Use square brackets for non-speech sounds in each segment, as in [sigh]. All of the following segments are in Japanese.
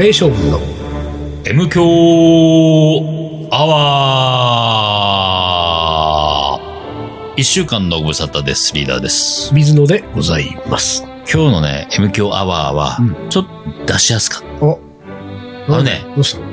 レー将軍の M 強アワー一週間のご無沙汰です。リーダーです。水野でございます。今日のね、M 強アワーはう、ちょっと出しやすかった。おあのね、どうした？の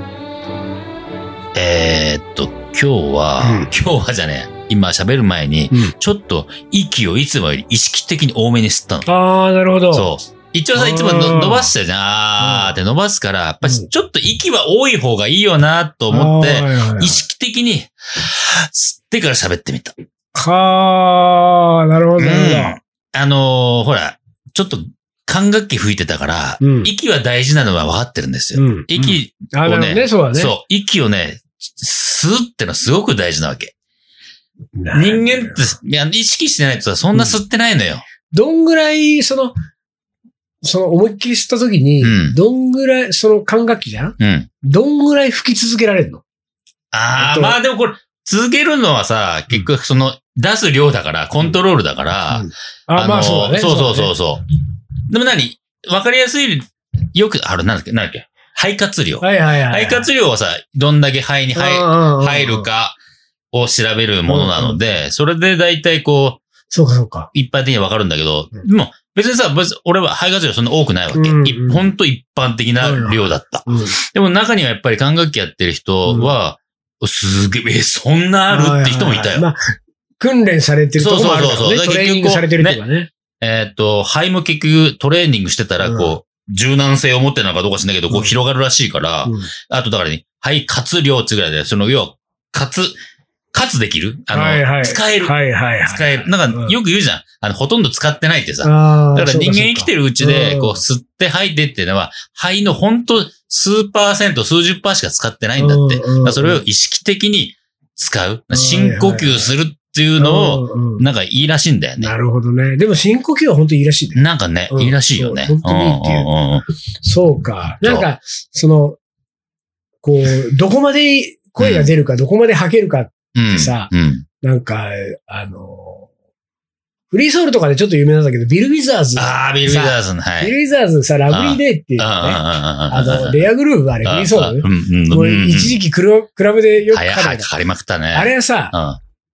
えーっと、今日は、うん今日はじゃねえ、今喋る前に、うんちょっと息をいつもより意識的に多めに吸ったの。ああ、なるほど。そう。一応さ、いつも伸ばしてたじゃん。あーって伸ばすから、やっぱちょっと息は多い方がいいよなと思って、意識的に吸ってから喋ってみた。はあ、なるほど、なるうんあのーほら、ちょっと管楽器吹いてたから、うん息は大事なのは分かってるんですよ。うん息ほど。あーなるほどね、そうだね。そう、息をね、吸うってのはすごく大事なわけ。人間って、いや、意識してないとさ、そんな吸ってないのよ。どんぐらい、その、その思いっきり吸った時に、うんどんぐらい、その管楽器じゃん？うん。どんぐらい吹き続けられるの？ああ、まあでもこれ、続けるのはさ、結局その、出す量だから、コントロールだから、うんあ、まあそうだね。そうそうそううそう。でも何？わかりやすい、よく、あれ、なんだっけ、なんだっけ？肺活量。だね。はいはいはい。肺活量はさ、どんだけ肺に入うん入る。かを調べるものなので、それで大体こう、そうかそうか。一般的にわかるんだけど、うんでも別にさ、別に俺は肺活量そんな多くないわけ。うんいほんと一般的な量だった。うん。でも中にはやっぱり管楽器やってる人は、すげえ、えそんなあるって人もいたよ。まあ、訓練されてるとこもあるからね。そうそうそうそうトレーニングされてるとかね。えーっと、肺も結局トレーニングしてたら、うんこう、柔軟性を持ってるのかどうか知んないけど、こううん広がるらしいから、うんあとだからね、肺活量ってぐらいで、その、要は、活、活できる？あの、はいはい。使える。はいはいはい。使える。なんか、よく言うじゃん。あの、ほとんど使ってないってさ。ああ。だから人間生きてる。るうちで、うんこう、吸って吐いてっていうのは、肺のほんと数パーセント、数十パーしか使ってないんだって。それを意識的に使う。ん深呼吸するっていうのを、をなんかいいらしいんだよね。なるほどね。でも深呼吸は本当にいいらしいね。なんかね、うんいいらしいよね。そう本当にいいっていううんうんうんそうか。なんか、その、こう、どこまで声が出るか、どこまで吐けるか、うん。さうん。なんか、あの、フリーソウルとかでちょっと有名なんだけど、ビル・ウィザーズ。ああ、ビル・ウィザーズの、はい。ビル・ウィザーズさ、ラブリーデーっていうね、ああの、レアグルーヴあれ、フリーソウル？うんうんもううん。一時期クラクラブでよくかかるかかりまくったね。あれはさ、うん。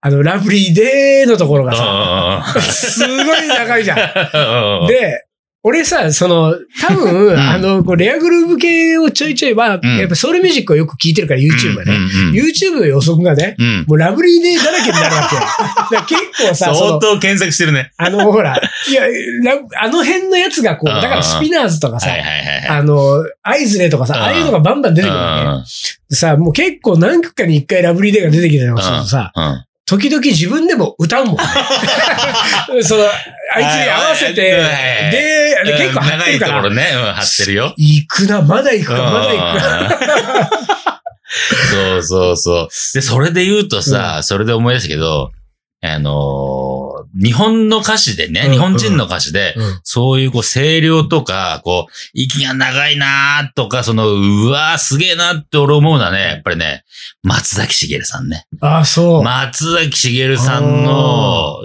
あの、ラブリーデーのところがさ、あすごい長いじゃん。[laughs] ん。で、俺さ、その、多分、んあの、こうレアグルーヴ系をちょいちょい、まあ、んやっぱソウルミュージックをよく聞いてるから、YouTube がね。うんうん YouTube の予測がね、うん。もうラブリーデーだらけになるわけよ。[laughs] だ結構さ、そ相の、当検索してるね。あの、ほら、いや、ラあの辺のやつがこう、だからスピナーズとかさ、はいはいはいはい。あの、アイズレとかさ、うんああいうのがバンバン出てくるわけ。さ、もう結構何曲かに一回ラブリーデーが出てきたりとかするとさ、うん。うん。時々自分でも歌うもんね。[laughs] その、あいつに合わせて、で、で結構張ってるから長いところ、ね、うん、張ってるよ。行くな、まだ行くか、まだ行くか。[laughs] そうそうそう。で、それで言うとさ、それで思い出したけど、あのー日本の歌詞でね、うん日本人の歌詞で、うんそういうこう声量とか、こう、息が長いなーとか、その、うわーすげえなって俺思うのはね、やっぱりね、松崎しげるさんね。ああ、そう。松崎しげるさんの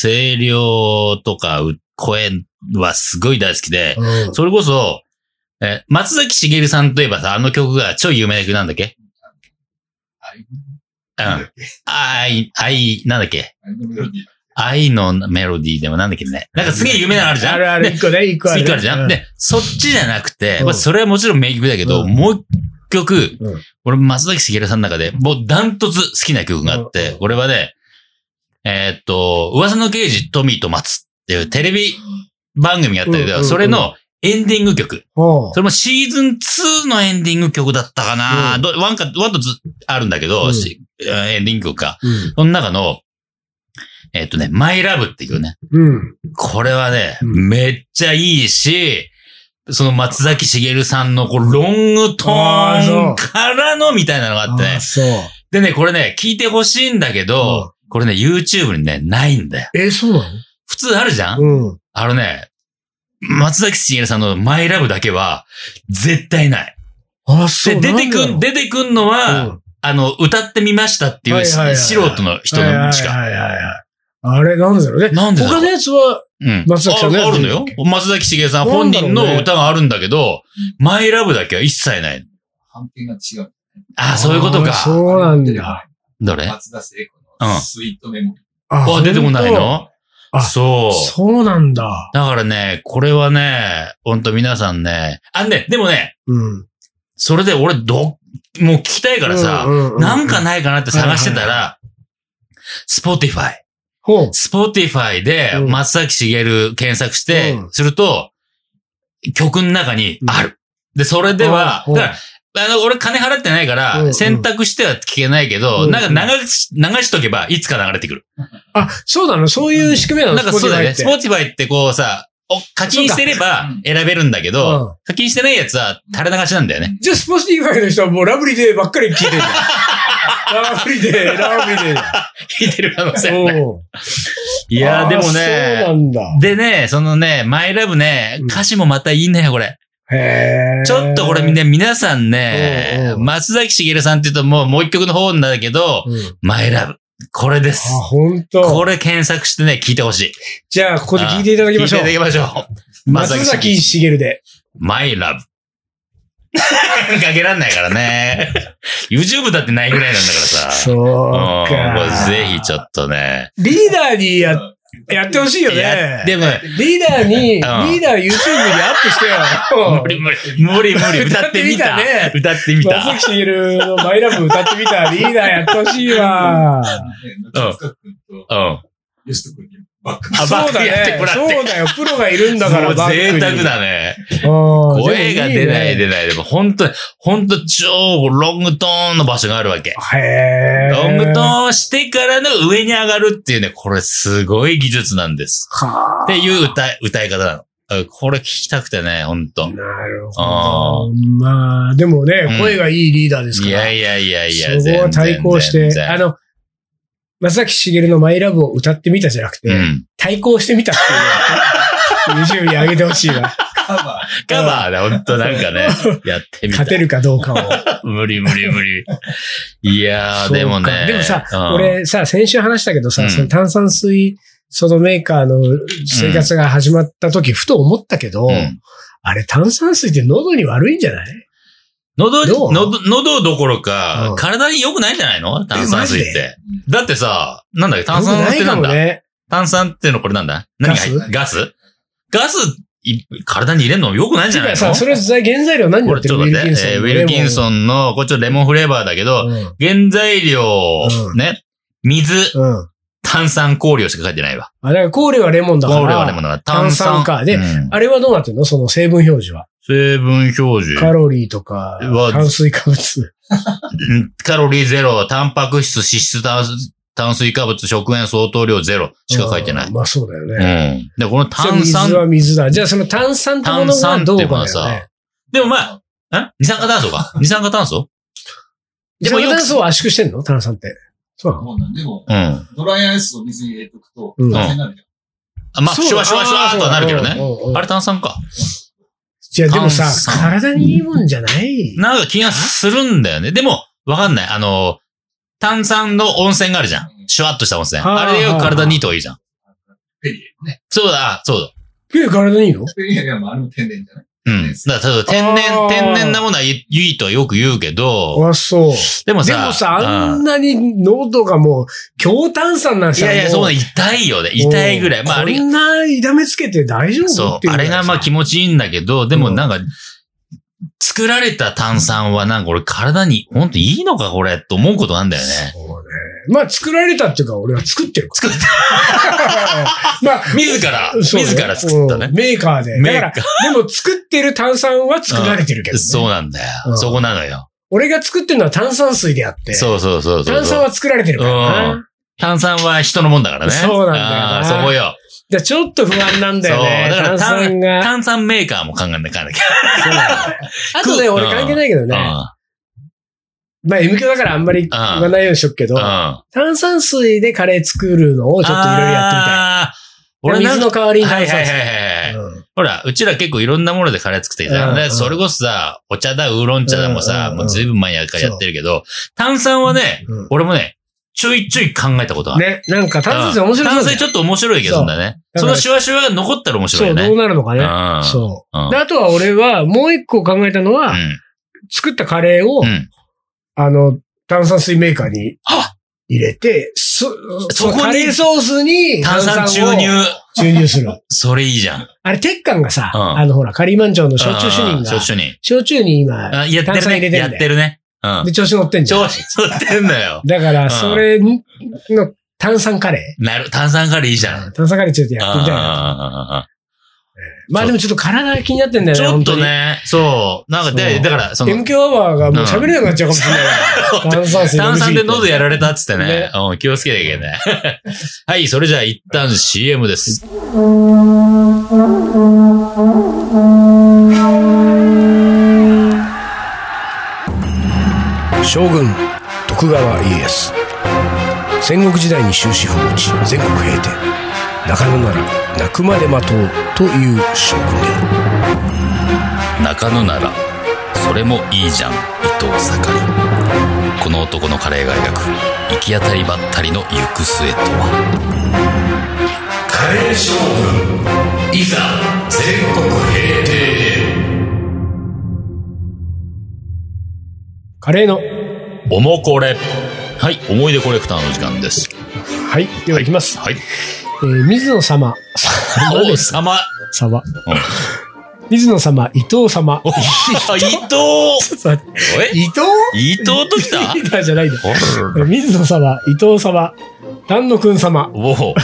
声量とかう声はすごい大好きで、うん。それこそ、え、松崎しげるさんといえばさ、あの曲が超有名な曲なんだっけ？うん。愛、愛、なんだっけ？愛のメロディー。でもなんだっけね。なんかすげえ有名なのあるじゃん。あるある、で一個ね、一個あるね。一個あるじゃん、うで、そっちじゃなくて、うん。まあそれはもちろん名曲だけど、うん。もう一曲、うん。俺松崎しげるさんの中で、もうダントツ好きな曲があって、うん。これはね、えーっと、噂の刑事トミーと松っていうテレビ番組があったけど、それのエンディング曲。それもシーズン2のエンディング曲だったかな、うんどワンか、ワンとツーあるんだけど、うんしエンディング曲か。うんその中の、えーっとね、マイラブっていうね。うん。これはね、うんめっちゃいいし、その松崎しげるさんのこうロングトーンからのみたいなのがあってね。でね、これね、聞いてほしいんだけど、これね、YouTube にね、ないんだよ。え、そうな普通あるじゃん、のうん。あのね、松崎しげるさんのマイラブだけは、絶対ない。あ、そう。で、出てくん、出てくんのは、うんあの、歌ってみましたっていうはいはいはいはい素人の人のしか。はいはいはいはい。あれ、なんでだろうね。なんでだろう他のやつは、うん。松崎さんのやつ？ああるのよ。松崎しげるさん本人の歌があるんだけど、マイラブだけは一切ない。判定が違う。ああ、そういうことか。そうなんだ。どれ？松田聖子うんのスイートメモリー。ああ、出てこないの？あそう。そうなんだ。だからね、これはね、ほんと皆さんね、あ、ね、でもね、うん。それで俺ど、もう聞きたいからさ、うんうんうんなんかないかなって探してたら、スポティファイ。スポティファイでうん松崎しげる検索してう、んすると、曲の中にある。で、それでは、うんだから、あの、俺金払ってないから、ん選択しては聞けないけど、うんなんか流し、流しとけば、いつか流れてくる。あ、そうなの？そういう仕組みなの？なんかそうだよね。スポってティファイってこうさ、お課金してればうん選べるんだけうんど、課金してないやつは垂れ流しなんだよね。じゃあ、スポティファイの人はもうラブリーデイばっかり聞いてる。[laughs] ラブリーデイ、ラブリーデイ。聞いてる可能性いやーでもあーそうねな、んだ。でね、そのね、マイラブねうん、歌詞もまたいいんだよ、これ。ちょっとこれね、皆さんね松崎しげるさんって言うともうもう一曲の方なんだけど、うんマイラブ。これですあ、。ほんことこれ検索してね、聞いてほしい。じゃあ、ここで聞いていただきましょう聞いてい。ただきましょう。[laughs] 松崎しげるで。マイラブ。[laughs] かけらんないからね。[laughs] YouTube だってないぐらいなんだからさ。そううんか。ぜひちょっとね。リーダーにや、やってほしいよね。でも、リーダーに、リーんダー YouTube にアップしてよ。無理無理、無理無理、[laughs] 歌ってみた。歌ってみたね歌ってみた。松崎しげるのマイラブ歌ってみた。リーダーやってほしいわ。うん。吉人君にバックあそうだね。そうだよ。プロがいるんだから、贅沢だね。うん声が出ないで出ない。でも本当本当超ロングトーンの場所があるわけ。へーロングトーンしてからの上に上がるっていうね、これすごい技術なんです。はっていう歌い、歌い方なの。あこれ聞きたくてね、ほんと。なるあほど。まあ、でもねうん、声がいいリーダーですから。いやいやいやいや、そこは対抗して、あの、松崎しげるのマイラブを歌ってみたじゃなくて、うん。対抗してみたっていうのを YouTube に上げてほしいわ。カバカバーでほんとなんかね、[laughs] やってみた勝。てるかどうかを。無理無理無理。いやー、でもね。でもさ、うん、俺さ、先週話したけどさ、うんその炭酸水、そのメーカーの生活が始まった時、ふと思ったけど、うんあれ炭酸水って喉に悪いんじゃない？喉に、どう？喉、喉どころか、うん体に良くないんじゃないの？炭酸水って。だってさ、なんだっけ？炭酸ってなんだ、ね。炭酸ってのこれなんだ？何が入っガガス？ガスい体に入れるの良くないんじゃないの？さ、それ原材料何これやってる？ちょっと待って。えーウィルキンンソンの、これちょっとレモンフレーバーだけど、うん。原材料、うんね、水、うん。炭酸、香料しか書いてないわ。あ、だから香料はレモンだから。香料はレモンだから炭酸。炭酸かでうんあれはどうなってんの？その成分表示は。成分表示。カロリーとかは、炭水化物。う [laughs] んカロリーゼロ、タンパク質、脂質、炭炭水化物、食塩相当量ゼロしか書いてないうん。まあそうだようね。ん。で、この炭酸水、は水だ。じゃあその炭酸ってものがどうか炭酸さね。でもまあ、ん二酸化炭素か？[laughs] 二酸化炭素？でも炭素を圧縮してんの？炭酸って。そうなの？そうなんでも、うん。あ、ドライアイスを水に入れとくと、うん炭酸になるじまあ、そうシュワシュワシュワーとはなるけどね。ああれ炭酸か。じゃあでもさ体にいいもんじゃない？なんか気がするんだよね。でも、わかんない。あの、炭酸の温泉があるじゃん。シュワッとした温泉。はああれが体にいいといいじゃん。ゃん。ペリエのね。そうだ、そうだ。ピュー体にいいの？ペリエはまああれも天然じゃない？うん。だから天あ然、ー天然なものはいいいとはよく言うけど、あ、そう。でもさ、でもさ、あうんんなに喉がもう、強炭酸なんさ。いやいや、もそうね、痛いよね。痛いぐらい。まあ、あれこんな痛めつけて大丈夫そう。あれがまあ気持ちいいんだけど、でもなんか、作られた炭酸はなんか俺体に本当いいのかこれと思うことなんだよね。まあ、作られたっていうか、俺は作ってる。作って、まあ、自ら、そうね自ら作ったねうん。メーカーで。メーカだから、でも作ってる炭酸は作られてるけど、ねそうなんだよ。うんそこなのよ。俺が作ってるのは炭酸水であって。そうそうそうそう。炭酸は作られてるからな。うん炭酸は人のもんだからね。そうなんだよそこよ。じゃあちょっと不安なんだよね。そうだから炭酸が。炭酸メーカーも考えなきゃなきゃ。あとね、[laughs] 俺関係ないけどね。まあ、M 響だからあんまり言わないようにしとくけどうん。う、ん。炭酸水でカレー作るのをちょっといろいろやってみたい。あー俺水の代わりにはい炭酸水。はいはいはい。うんほら、うちら結構いろんなものでカレー作ってきた。うんうんそれこそさ、お茶だ、ウーロン茶でもさ、うんうんもうずいぶん前やからやってるけど、炭酸はね、うん俺もね、ちょいちょい考えたことある。ね。なんか炭酸水面白そうだよ炭水ちょっと面白いけどだね。そうそのシュワシュワが残ったら面白いそう、よね。どうなるのかね。うんそうう。んで、あとは俺は、もう一個考えたのは、うん。作ったカレーを、うん。あの、炭酸水メーカーにあ入れて、そ、そこにカレーソースに炭酸注入。を注入する。[laughs] それいいじゃん。あれ、鉄管がさ、うんあの、ほら、カリーマン町の焼酎主任がうん焼、酎主任。焼酎に今、炭酸入れるね。やてんだよ。ってるね。うんで、。調子乗ってんじゃん。調子乗ってんのよ。[laughs] だから、んそれの炭酸カレなる、炭酸カレーいいじゃん。ー炭酸カレーちょっとやってみたいな。まあでもちょっと体気になってんだよね、ちょっと本ね、そう。なんかで、だから、そ。の、M 強アワーがもう喋れなくなっちゃうかもしれない。炭酸水飲炭酸で喉やられたっつってねね。うん、気をつけなきゃいけない。[laughs] はい、それじゃあ一旦 CM です。将軍徳川家康戦国時代に終止符を打ち全国平定中野なら泣くまで待とうという将軍であ中野なら、それもいいじゃん、伊藤盛り。この男のカレーが描く、行き当たりばったりの行く末とは。カレー将軍、いざ、全国平定カレーのおもこれ。はい、思い出コレクターの時間です。はいではいきます、はい。えー水野様。[laughs] 様おです。様。様。うん。水野様伊藤様。お伊藤。[laughs] 伊藤？伊藤ときた？リーダーじゃないんだお水野様伊藤様。丹野くん様。お。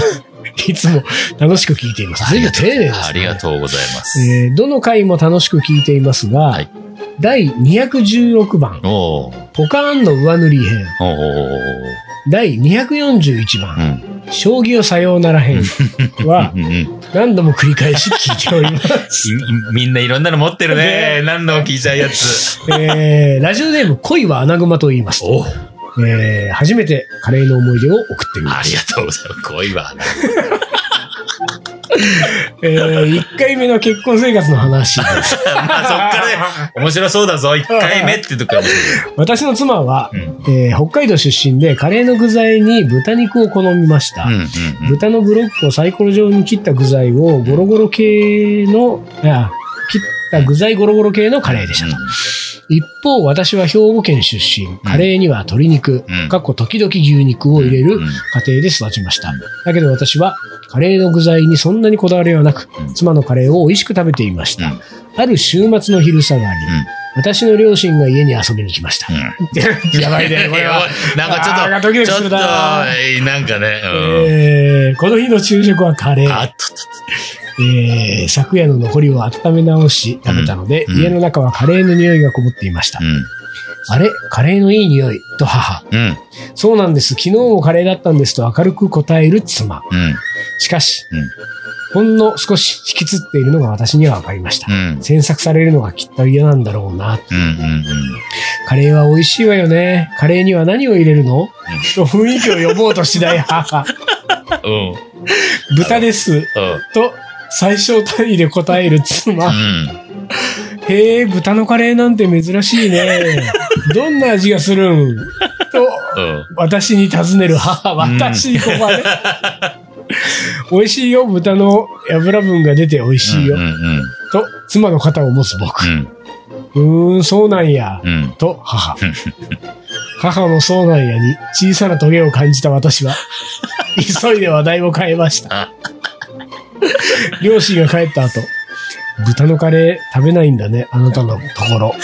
いつも楽しく聞いています。随分丁寧です、ね。ありがとうございます。えーどの回も楽しく聞いていますが、はい。第216番、ポカーンの上塗り編、第241う番、ん。将棋をさようなら編 [laughs] はうんうん何度も繰り返し聞いております。[laughs] みみんないろんなの持ってるね。何度も聞いちゃうやつ。[laughs] えーラジオネーム恋は穴熊と言います。おえー初めてカレーの思い出を送ってみまありす。がとうございます。恋は。[laughs] え1回目の結婚生活の話。[laughs] まあそっからね、面白そうだぞ。一回目ってとこ。私の妻は、うんえー北海道出身でカレーの具材に豚肉を好みました。うんうんうん。豚のブロックをサイコロ状に切った具材をゴロゴロ系の、あ切った具材ゴロゴロ系のカレーでしたと。一方、私は兵庫県出身。カレーには鶏肉、うんかっこ時々牛肉を入れるうん家庭で育ちました。だけど私はカレーの具材にそんなにこだわりはなくう、ん妻のカレーを美味しく食べていました。うんある週末の昼下がり、私の両親が家に遊びに来ました。うん。[laughs] やばいね、[laughs] これは。なんかちょっと、ドキドキするちょっと、なえーなんかね、うん。えーこの日の昼食はカレー。あっとっえー昨夜の残りを温め直し食べたので、うん家の中はカレーの匂いがこもっていました。と。あれ？カレーのいい匂い？と母。うん。うん。そうなんです。昨日もカレーだったんですと明るく答える妻。うん。しかし、うんほんの少し引きつっているのが私には分かりました。うん。詮索されるのがきっと嫌なんだろうな。うん。うん。カレーは美味しいわよね。カレーには何を入れるの、と雰囲気を読もうとしない母。[laughs] うん。豚です。と最小単位で答える妻。うん。へえ、豚のカレーなんて珍しいね。どんな味がするん？と、うん。私に尋ねる母。私にここまで。美味しいよ、豚の油分が出て美味しいよ。と、妻の肩を持つ僕。うん。ん、そうなんや。うん。と、母。母のそうなんやに小さなトゲを感じた私は、[laughs] 急いで話題を変えました。[laughs] [laughs] 両親が帰った後、豚のカレー食べないんだね、あなたのところ。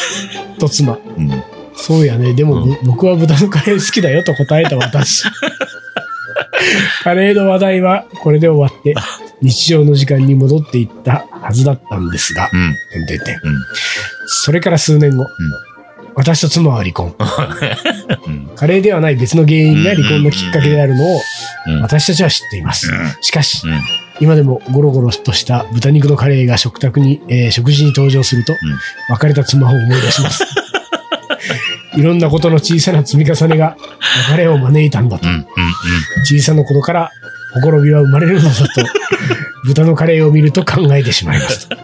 と妻。うん。そうやね。でも、ぶ僕は豚のカレー好きだよと答えた私。カレーの話題はこれで終わって、日常の時間に戻っていったはずだったんですが、うん。てんてんてんうんそれから数年後、私と妻は離婚。[laughs] うん。カレーではない別の原因が離婚のきっかけであるのをうん。私たちは知っています。しかし、うん。今でもゴロゴロとした豚肉のカレーが食卓に、えー食事に登場すると、別れた妻を思い出します。[laughs] いろんなことの小さな積み重ねが別れを招いたんだとうん。。うん。小さなことからほころびは生まれるのだと、[laughs] 豚のカレーを見ると考えてしまいました。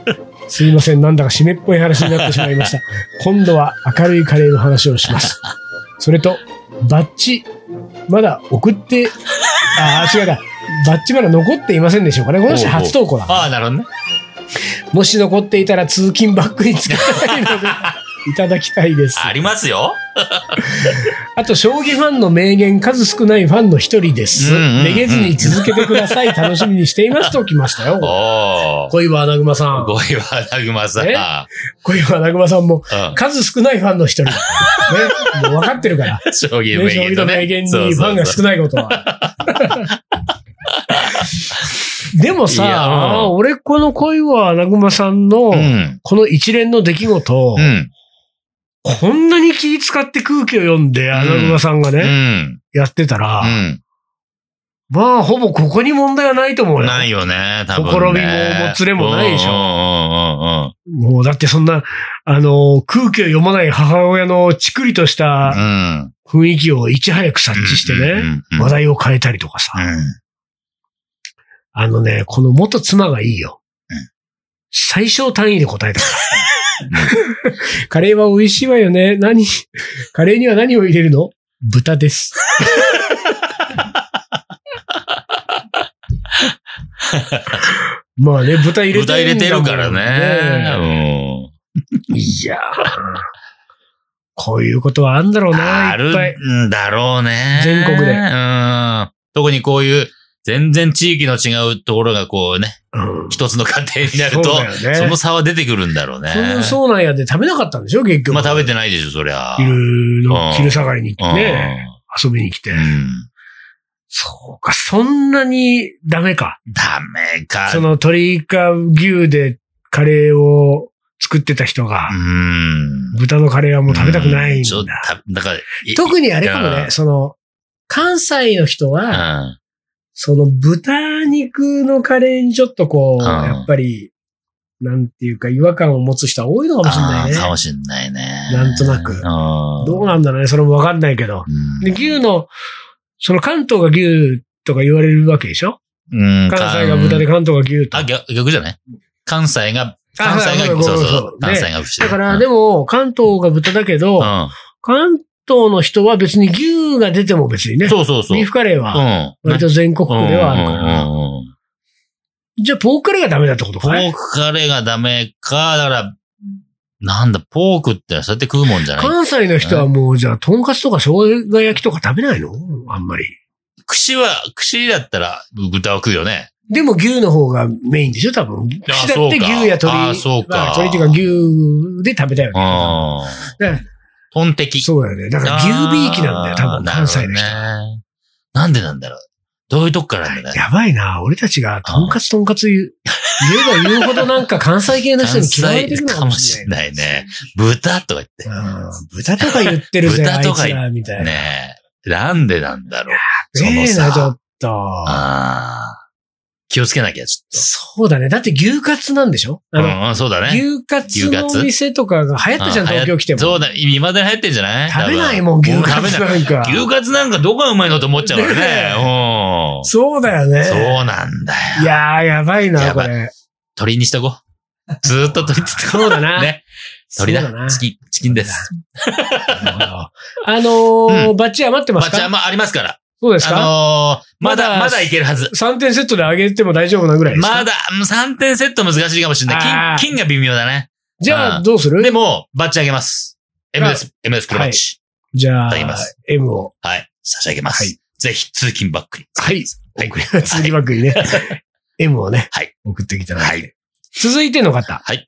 すいません、なんだか湿っぽい話になってしまいました。今度は明るいカレーの話をします。それと、バッチまだ送って、ああ、違うか。バッチまだ残っていませんでしょうかね。この人初投稿だ。ああ、なるほどね。もし残っていたら通勤バッグに使いたいので、[laughs] いただきたいです。ありますよ。[laughs] あと、将棋ファンの名言、数少ないファンの一人です。めげずに続けてください。楽しみにしていますと来ましたよ。[laughs] おー。恋は穴熊さん。ごいわ、なぐまさん。え？恋は穴熊さんも、うん。数少ないファンの一人。ね？もう分かってるから。将棋名将棋言とね。の名言にファンが少ないことは。でもさ、うん俺この恋は穴熊さんの、うん。この一連の出来事、うん。こんなに気使って空気を読んで、穴熊さんがうね、ん。やってたら、うん。まあ、ほぼここに問題はないと思うよ。ないよね、多分、ね。ほころびももつれもないでしょもう、だってそんな、あの、空気を読まない母親のチクリとしたうん。雰囲気をいち早く察知してね、ね話題を変えたりとかさ。うん。あのね、この元妻がいいよ。うん最小単位で答えたから。[laughs] カレーは美味しいわよね。何カレーには何を入れるの？豚です。まあね、豚入れて豚入れてるからね。うん。いやーこういうことはあんだろうな、あ。るんだろうね。全国でうん。特にこういう、全然地域の違うところがこうね、うん一つの家庭になると、だよねその差は出てくるんだろうね。そうそうなんやで食べなかったんでしょ結局。まあ食べてないでしょ、そりゃ。昼のうん、昼下がりにうんね、遊びに来て。うん。そうか、そんなにダメか。ダメか。その鶏か牛でカレーを作ってた人がう、ん。豚のカレーはもう食べたくないんだ。た、だから、い特にあれかもね、うんその、関西の人うは、ん。その豚肉のカレーにちょっとこう、うんやっぱり、なんていうか違和感を持つ人は多いのかもしれないねあー。かもしんないね。なんとなくうん。どうなんだろうね、それもわかんないけど。うんで、牛の、その関東が牛とか言われるわけでしょ？うん関西が豚で関東が牛と。あ、逆逆じゃない？関西が、あ関西が、はいそうそうそう関西が牛だから、うんでも、関東が豚だけど、うん。関東の人は別に牛が出ても別にね。そうそうそう。ビーフカレーうは、ん。割と全国区ではあるから。じゃあ、ポークカレーがダメだってことポかい？ークカレーがダメか、だから、なんだ、ポークってそうやって食うもんじゃない？関西の人はもう、じゃあ、とんかつとか生姜焼きとか食べないの？あんまり。串は、串だったら豚を食うよね。でも牛の方がメインでしょ多分。牛だって牛や鶏。あそうかま鶏っていうか牛で食べたようね。ん。だからトンテキ。そうだよね。だから牛びいきなんだよ、多分、関西の人。ね。なんでなんだろう。どういうとこからなんだね。やばいな。俺たちがとんかつとんかつ言う言えば言うほどなんか関西系の人関に嫌われて西るのかかもしれな。ないいね。豚とか言って。うん豚とか言ってるぜ、豚とかつら、みたいな。ねえ。なんでなんだろう。そのねえな、ちょさっ。と。ああ。気をつけなきゃ、ちょっそうだね。だって牛カツなんでしょ？と。あの、うん、そうだね。牛カツ牛カツの店とかが流行ったじゃん、うん東京来ても。そうだ、未だに流行ってんじゃない？食べないもん、牛カツなんか。牛カツなんかどこがうまいのと思っちゃうからね。うん。そうだよね。そうなんだよ。いやー、やばいな、これ。鳥にしとこう。ずーっと鳥って言ってこそうだな。ね。鳥だな。だ。チキン、チキンです。あのーうバッチ余ってますか？バッチャーもありますから。あそうですか、のー、ままだだ、まだいけるはず。?3 点セットで上げても大丈夫なぐらいですか？まだ、3点セット難しいかもしれない。金、金が微妙だね。じゃあ、うんどうする？でも、バッチあげます。M です。M です、黒バッチ。じゃあいただきます、M を。はい。差し上げまはいす。ぜひ、通勤バックに。はい。はい。送り続きバックにね。[laughs] M をね。はい送ってきただいて。はい続いての方。はい。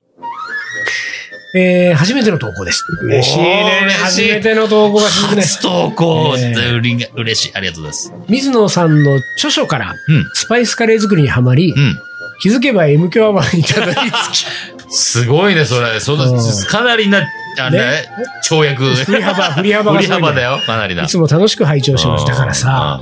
えー、初めての投稿です。嬉しいね。初めての投稿が続くね。初投稿、えー嬉しい。ありがとうございます。水野さんの著書から、うんスパイスカレー作りにはまり、うん。気づけば M 響アワーにたどり着 [laughs] すごいね、それ。そのうん、かなりな、あれ、ね跳躍。き、振り幅、振り幅が振。り幅だよ、かなりな。いつも楽しく拝聴します。だからさ、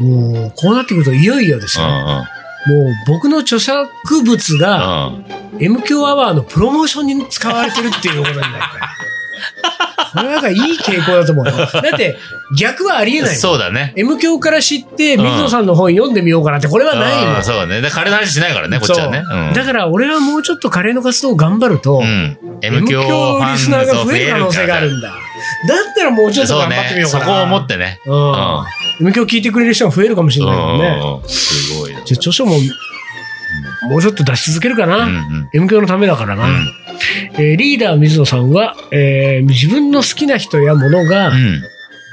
もう、こうなってくるといよいよですよ。ん、もう、僕の著作物が、うん。M 響アワーのプロモーションに使われてるっていうことになるから。これなんかいい傾向だと思うよ。だって、逆はありえないもん。そうだね。M 響から知って、水野さんの本読んでみようかなって、これはないもん。うんそうだね。で、彼の話しないからね、こっちはね。だから俺はもうちょっとカレーの活動を頑張ると、うん。うん。M 響リスナーが増える可能性があるんだ。ったらもうちょっとそう頑張ってみね。ようかな。そこを思ってね。うん。今日聞いてくれる人が増えるかもしれないからね。うんすごいな。じゃあ著書も、もうちょっと出し続けるかな。うんうん。M 教のためだからな。うんえーリーダー水野さんは、えー自分の好きな人や物がうん。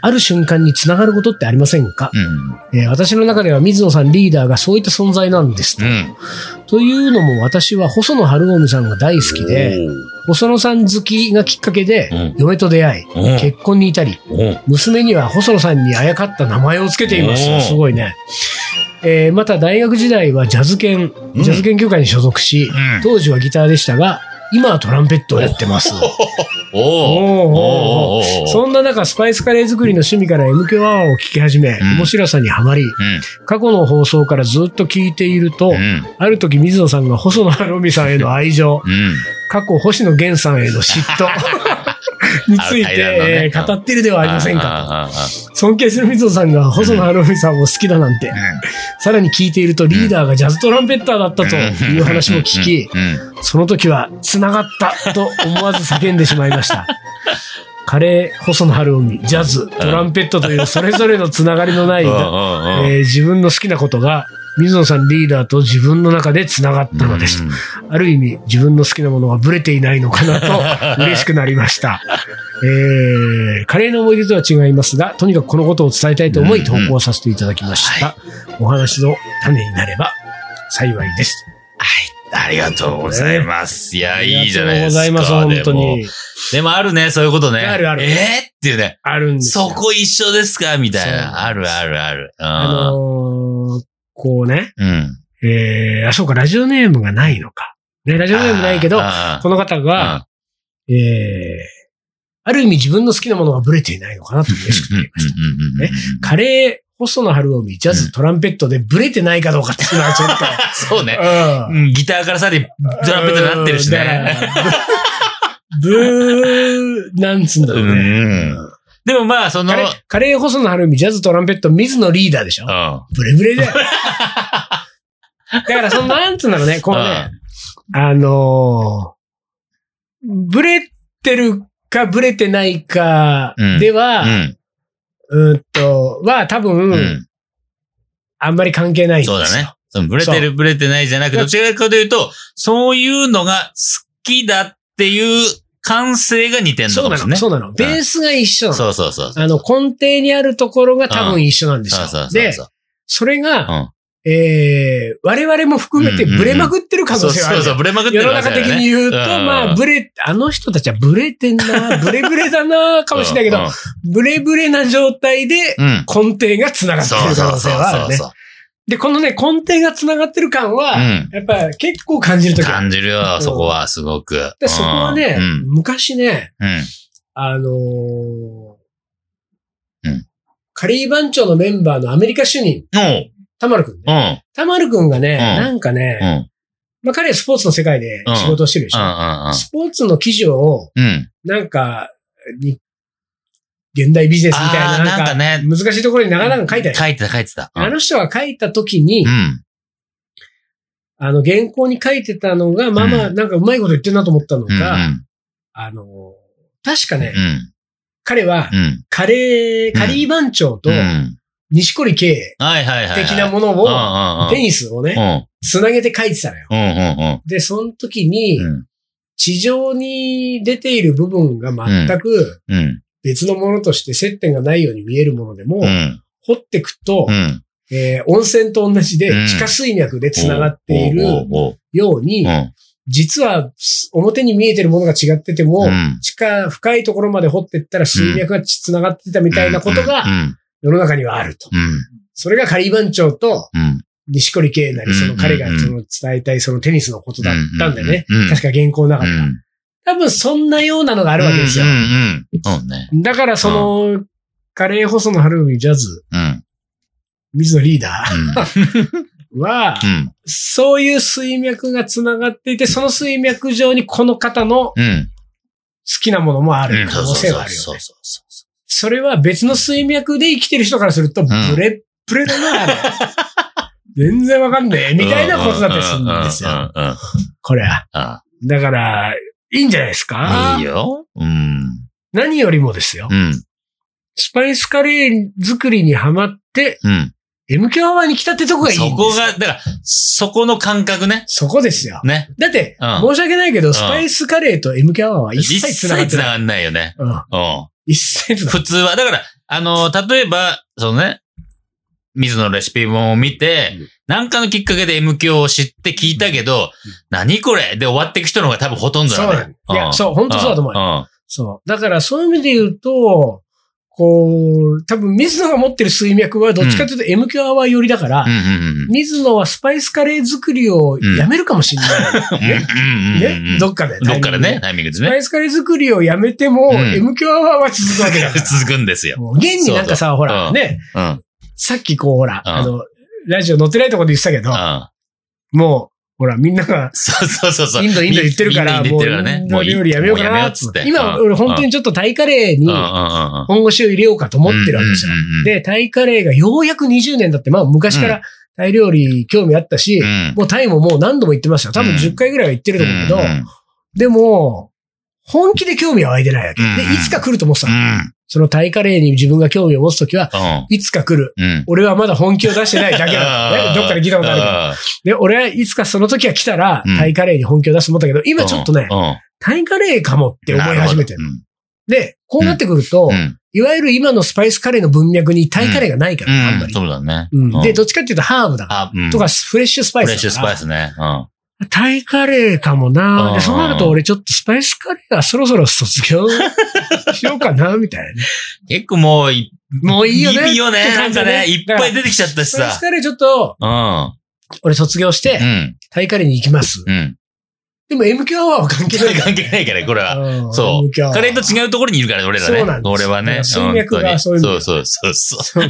ある瞬間につながることってありませんか、うん。えー私の中では水野さんリーダーがそういった存在なんですと。うん。というのも私は細野晴臣さんが大好きで、細野さん好きがきっかけでうん嫁と出会い、おう結婚に至り、娘には細野さんにあやかった名前をつけています。すごいね。えーまた大学時代はジャズ研、ジャズ研究会に所属し、うん当時はギターでしたが、今はトランペットをやってます。[laughs] そんな中、スパイスカレー作りの趣味から MQ アワーを聞き始め、ん面白さにはまり、過去の放送からずっと聞いていると。ある時水野さんが細野晴臣さんへの愛情、うん。過去星野源さんへの嫉妬 [laughs] について、語っているではありませんか。尊敬する水野さんが細野晴臣さんを好きだなんて、さらに聞いているとリーダーがジャズトランペッターだったという話も聞き、うん。その時は繋がったと思わず叫んでしまいました。カレー、細野晴臣、ジャズ、トランペットというそれぞれのつながりのない、[laughs] えー自分の好きなことが、水野さんリーダーと自分の中で繋がったのです。ある意味、自分の好きなものがブレていないのかなと [laughs] 嬉しくなりました。えー、カレーの思い出とは違いますが、とにかくこのことを伝えたいと思い投稿させていただきました。お話の種になれば幸いです。ありがとうございます。いや、いいじゃないですか。ありがとうございます、本当に。でもあるね、そういうことね。あるあるえーっていうね。あるんですそよ。こ一緒ですか？みたいな。あるあるある。あのーこうね、うん。えー、あ、そうか、ラジオネームがないのか。ね、ラジオネームないけど、この方が、えー、ある意味自分の好きなものがブレていないのかなと嬉しくなりました。カレー、細野晴臣、ジャズ、トランペットでブレてないかどうかっていうのはちょっと。[laughs] そうね。うんうんギターからさらにトランペットになってるしだね。ブブー、なんつうんだろうね。うんうんでもまあ、その、カレー、細野晴臣、ジャズ、トランペット、水野リーダーでしょ？うんブレブレだよ。だから、その、なんつうんだろうね、こうね、あのーブレてるかブレてないかでは、うん。うーんと、は多分、うん。あんまり関係ないんですよ。そうだね。そのブレてるブレてないじゃなくて、どちらかというと、そういうのが好きだっていう感性が似てんのそうなの、かもしれない。そうなの。ベースが一緒なの。そうそうそうそう。あの、根底にあるところが多分一緒なんですよ。そうそうそうで、そう。それが、うんえー、我々も含めてブレまくってる可能性はある。そうそうブレまくってる世の中的に言うと、まあ、ブレレ、あの人たちはブレてんな、ブレブレだな、かもしれないけど、ブレブレな状態で。根底が繋がってる可能性はあるね。で、このね、根底が繋がってる感は、うんやっぱ結構感じるとき。感じるよ、うんそこは、すごく。で、そこはね、うん。昔ね、うん。あのーうんカリー番長のメンバーのアメリカ主任、たまるくんね。たまるくんがね、んなんかうん。ね、うん。まあ彼はスポーツの世界で仕事をしてるでしょ。うん。スポーツの記事を、うん。なんか、に現代ビジネスみたいな、なんか、ね難しいところになかなか書いてある。書いてた、書いてた。あの人が書いた時に、うん。あの、原稿に書いてたのが、まあまあ、なんかうまいこと言ってるなと思ったのうん。が、あの、確かね、うん。彼はう、ん。カレー、カリー番長とう、ん。西堀圭。的なものうんを、テニスをね、うん。つなげて書いてたのよ。うん。うん。で、その時にう、ん。地上に出ている部分が全くうん。別のものとして接点がないように見えるものでもう、ん。掘ってくと温泉と同じでうん地下水脈で繋がっているように。実は表に見えてるものが違ってても、うん地下深いところまで掘っていったら水脈が繋がってたみたいなことがうん。世の中にはあると。うん。それがカリー番長とうん。西堀圭なり、その彼がうんその伝えたいそのテニスのことだったんだよね。確か原稿の中では。うん。多分そんなようなのがあるわけですよ。そうね。だからその、カレー細野晴臣ジャズ、うん。水野リーダうん。ーは、うん。そういう水脈が繋がっていて、その水脈上にこの方の好うん。きなものもある可能性はあるよね。そうそうそそれは別の水脈で生きてる人からすると、ブレッブレだな、あれ。[laughs] 全然わかんねえ、う。みたいなことだったりするんですよ。これは。あだから、いいんじゃないですか？いいよ。うん。何よりもですよ。うん。スパイスカレー作りにハマって、うん。MQ アワーに来たってとこがいいそこが、だから、そこの感覚ね。そこですよ。ね。だって、うん申し訳ないけど、スパイスカレーと MQ アワーは一一切繋がってない。切繋がんないよね。うん。うん。一切普通は、だから、あの、例えば、そのね、水野レシピ本を見てうん、なんかのきっかけで M 響を知って聞いたけど、何これ？で終わっていく人の方が多分ほとんどそうなんいや、そう、本当そうだと思う。そう。だからそういう意味で言うと、こう、多分水野が持ってる水脈はどっちかというと MQ アワー寄りだから、水野はスパイスカレー作りをやめるかもしれない。ね？どっかで。どっかでね、タイミングですね。スパイスカレー作りをやめても、うん MQ アワーは続くわけだから。[laughs] 続くんですよ。もう現になんかさ、ほら、うんね、うん。さっきこう、ほら、うんあの、ラジオ載ってないところで言ってたけどう、ん。もう、ほら、みんなが、そうそうそうそう。インド、インド言ってるから、もう。インド料理やめようかなっつって。今、俺本当にちょっとタイカレーに本腰を入れようかと思ってるわけですよ。で、タイカレーがようやく20年だって、まあ昔からタイ料理興味あったし、うんもうタイももう何度も行ってますよ。多分うん10回ぐらいは行ってると思うけど、でも、本気で興味は湧いてないわけ。で、いつか来ると思ってたそのタイカレーに自分が興味を持つときは、いつか来る。うん。俺はまだ本気を出してないだけだ、[laughs] ね。どっかで聞いたことあるけど。で、俺はいつかその時が来たらうん、タイカレーに本気を出すと思ったけど、今ちょっとね、うんタイカレーかもって思い始めてる。る。で、こうなってくるとう、ん。いわゆる今のスパイスカレーの文脈にタイカレーがないかうら、あんまん。り。そうだね。うんで、どっちかっていうとハーブだ。とか、フレッシュスパイス。フレッシュスパイスね。うん。タイカレーかもうな。んで、そうなると俺ちょっとスパイスカレーはそろそろ卒業 [laughs] しようかな、みたいなね。結構もうい、もういいよねいいよね。なんかねね、いっぱい出てきちゃったしさ。スパイスカレーちょっと、うん。俺卒業してう、ん。タイカレーに行きます。うん。でも MQ アワーは関係ないから。関係ないから、これは。うんそう。カレーと違うところにいるから、俺らね。そうなんです俺はね。そういうそうそうそうそう。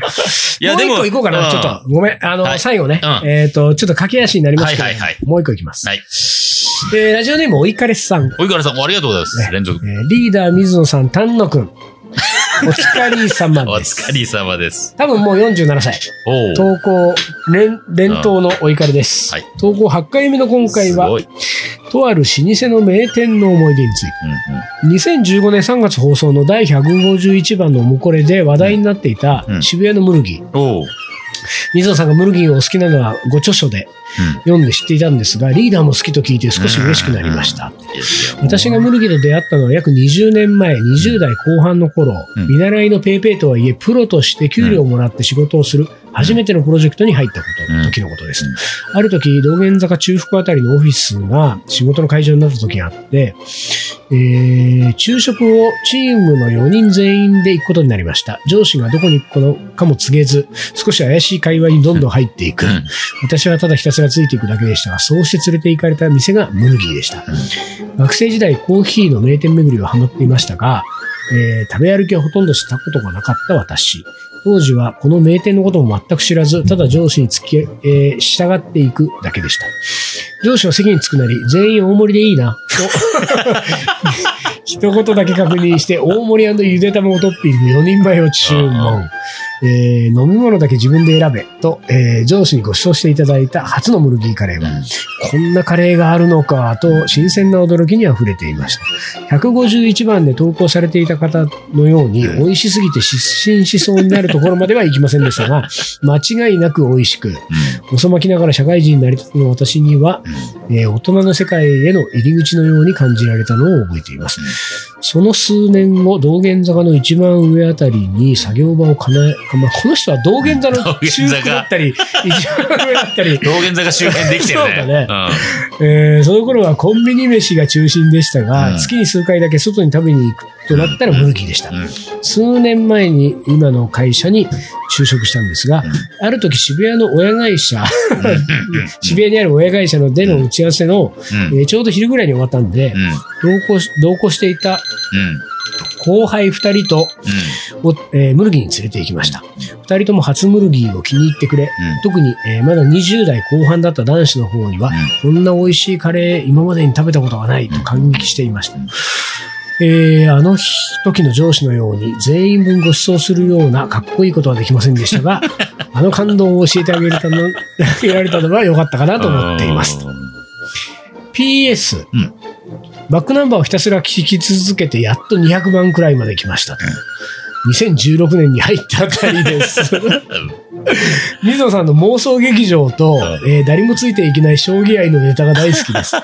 [laughs] いや、もうでも。一個行こうかな。んちょっと、ごめん。あの、はい最後ね。うんえっと、ちょっと駆け足になりますけど、はいはいはいもう一個行きます。はい。えーラジオネーム、おいかれさん。おいからさん、ありがとうございます。ね連続。えーリーダー、水野さん、丹野くん。お疲れ様おです。疲れ様です。多分もう47歳。おお。投稿、連、連投のお怒りです。はい投稿8回目の今回は。とある老舗の名店の思い出について。うん2015年3月放送の第151番のおもこれで話題になっていたうん渋谷のムルギー。うん。おお。水野さんがムルギーをお好きなのはご著書で読んで知っていたんですが、リーダーも好きと聞いて少し嬉しくなりました。私がムルギと出会ったのは約20年前、20代後半の頃、うん。見習いのペイペイとはいえ、プロとして給料をもらって仕事をする初めてのプロジェクトに入ったこと、うん。時のことです。ある時、道玄坂中腹あたりのオフィスが仕事の会場になった時があって、えー、昼食をチームの4人全員で行くことになりました。上司がどこに行くのかも告げず、少し怪しい界隈にどんどん入っていく。うん私はただひたすらついていくだけでしたが、そうして連れて行かれた店がムルギーでした。学生時代コーヒーの名店巡りはハマっていましたが、えー食べ歩きはほとんどしたことがなかった私。当時はこの名店のことも全く知らず、ただ上司に付き、えー従っていくだけでした。上司は席に着くなり、全員大盛りでいいな、と、[laughs] 一言だけ確認して、大盛りゆで卵トッピング4人前を注文。えー飲み物だけ自分で選べ、と、えー上司にご馳走していただいた初のムルギーカレーは、こんなカレーがあるのか、と新鮮な驚きに溢れていました。151番で投稿されていた方のように、美味しすぎて失神しそうになるところまではいきませんでしたが、間違いなく美味しく、遅まきながら社会人になりたての私には、えー大人の世界への入り口のように感じられたのを覚えています。その数年後、道玄坂の一番上あたりに作業場をかなえ、まあ、この人は道玄坂の中坂。腹だったり、一番上だったり、道玄坂周辺できてるね。[laughs] そうだね。うん。えーその頃はコンビニ飯が中心でしたが、うん。月に数回だけ外に食べに行くとなったらムルギーでした。うん。数年前に今の会社に就職したんですが、ある時渋谷の親会社、[laughs] 渋谷にある親会社のでの打ち合わせの、うん。えーちょうど昼ぐらいに終わったんで、うん同行し同行していたうん。後輩二人と、おえームルギーに連れて行きました。二人とも初ムルギーを気に入ってくれ、特に、えーまだ20代後半だった男子の方には、こんな美味しいカレー今までに食べたことがないと感激していました。えーあの日時の上司のように全員分ご馳走するようなかっこいいことはできませんでしたが、[laughs] あの感動を教えてあげれたの、[laughs] あげられたのは良かったかなと思っています。PS、うんバックナンバーをひたすら聞き続けて、やっと200番くらいまで来ましたと。2016年に入ったあたりです。[laughs] 水野さんの妄想劇場と、えー誰もついていけない将棋愛のネタが大好きです。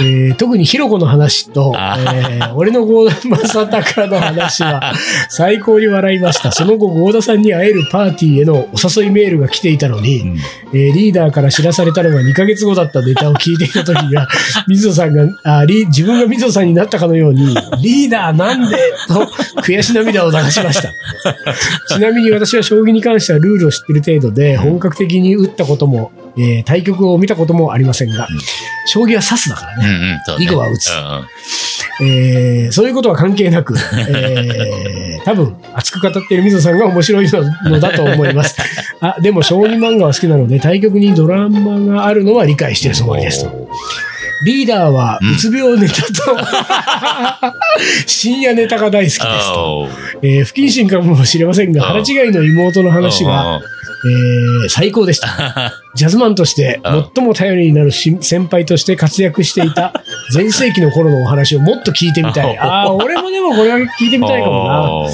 えー特にヒロコの話と、あえー俺の合田正隆の話は [laughs] 最高に笑いました。その後、合田さんに会えるパーティーへのお誘いメールが来ていたのに、うんえーリーダーから知らされたのが2ヶ月後だったネタを聞いていた時には、[laughs] 水野さんが、あリ自分が水野さんになったかのように、リーダーなんでと悔し涙を流しました。[laughs] ちなみに私は将棋に関してはルールを知っている程度で、本格的に打ったことも、えー対局を見たこともありませんが、将棋は指すだからね。うんうん、そうね。囲碁は打つ。うんうん。えーそういうことは関係なく、[laughs] えー多分、熱く語っている水野さんが面白いののだと思います。[laughs] あ、でも、将棋漫画は好きなので、対局にドラマがあるのは理解しているつもりですと。リーダーは、うつ病ネタと、[laughs] 深夜ネタが大好きですと。えー不謹慎かもしれませんが、うん腹違いの妹の話が、うんえー最高でした。[laughs] ジャズマンとしてうん最も頼りになるし先輩として活躍していた前世紀の頃のお話をもっと聞いてみたい。ああ、俺もでもこれは聞いてみたいかもな。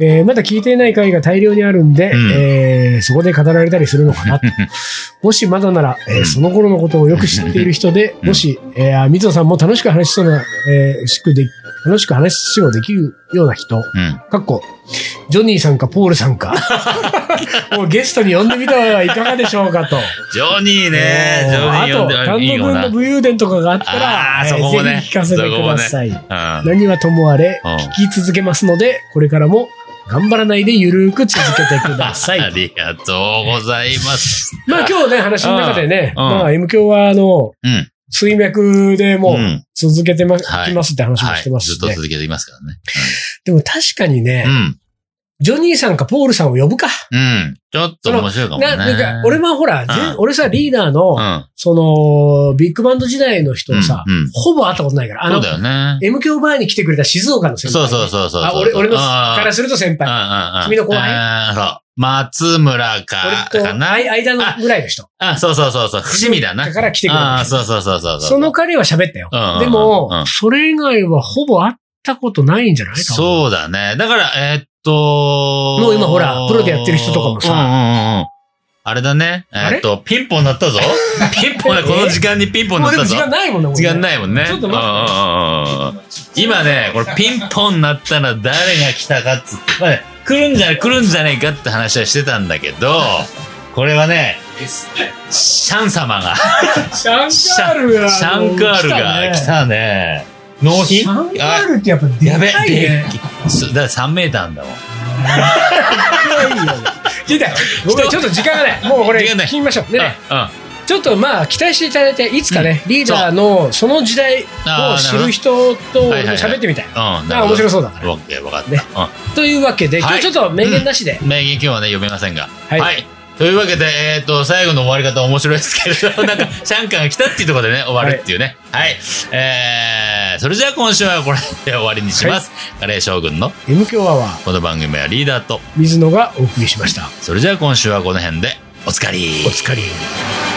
えーまだ聞いていない回が大量にあるんで、うんえーそこで語られたりするのかなと。[laughs] もしまだなら、えーその頃のことをよく知っている人で、うんもし、えー、あ水野さんも楽しく話しそうな、えーしくで、楽しく話をできるような人、うん。かっこ、ジョニーさんかポールさんか、[laughs] もうゲストに呼んでみてはいかがでしょうかと。ジョニーね。ジョニー呼んであと、単。独の武勇伝とかがあったら、あそこもねぜひ聞かせてください。うん何はともあれ、うん聞き続けますので、これからも頑張らないでゆるーく続けてください。[laughs] ありがとうございます。まあ今日ね、話の中でね、うんうんまあ M 教はあの、うん。水脈でもううん続けてま、はいきますって話もはい。してますしね。ずっと続けていますからね。でも確かにねう、ん。ジョニーさんかポールさんを呼ぶか。うん。ちょっと面白いかもね。ななんか、俺もほら、全うん俺さ、リーダーの、うん。その、ビッグバンド時代の人をさ、うんうんほぼ会ったことないから、あのそうだ、よね。M 教前に来てくれた静岡の先輩。そうそうそうそう。あ、俺、俺のからすると先輩。君の後輩。松村か、俺と、かな？間のぐらいの人。あ、そうそうそうそう。伏見だな。だから来てくれああ、た人。そうそうそうそうその彼は喋ったようんうんうん。でもうん、それ以外はほぼ会ったことないんじゃない？そうだね。だから、えーっと、もう今ほらプロでやってる人とかもさうんうんうんうん。あれだね。えっと、ピンポン鳴ったぞ。[laughs] ピンポンね、この時間にピンポン鳴ったぞ時。間ないもんね時間ないもんね。ちょっと待って今ね、これピンポン鳴ったら誰が来たかっつまあね、来るんじゃない、来るんじゃないかって話はしてたんだけど、これはね。シャン様が、シャンカールが。シャンカールが来たね。納品？シャンカールってやっぱでやべかいね。え、そだから3メーターだもん。[laughs] 聞いたちょっと時間がない。もうこれ、聞きましょう。ね。うんうんちょっとまあ、期待していただいて、いつかね、リーダーのその時代を知る人とはいはいはい喋ってみたい。うん。なんか面白そうだから。オッケー、わかった。ねというわけで、今はい日ちょっと名言なしで。うん。名言今日はね、読めませんが。はいというわけで、えっ、と、最後の終わり方は面白いですけれど、[laughs] なんか、シャンカンが来たっていうところでね、終わるっていうね。はい。えー、それじゃあ今週はこれで終わりにします。カレー将軍の M 強アワー、この番組はリーダーと、水野がお送りしました。それじゃあ今週はこの辺で、おつかり。お疲れ。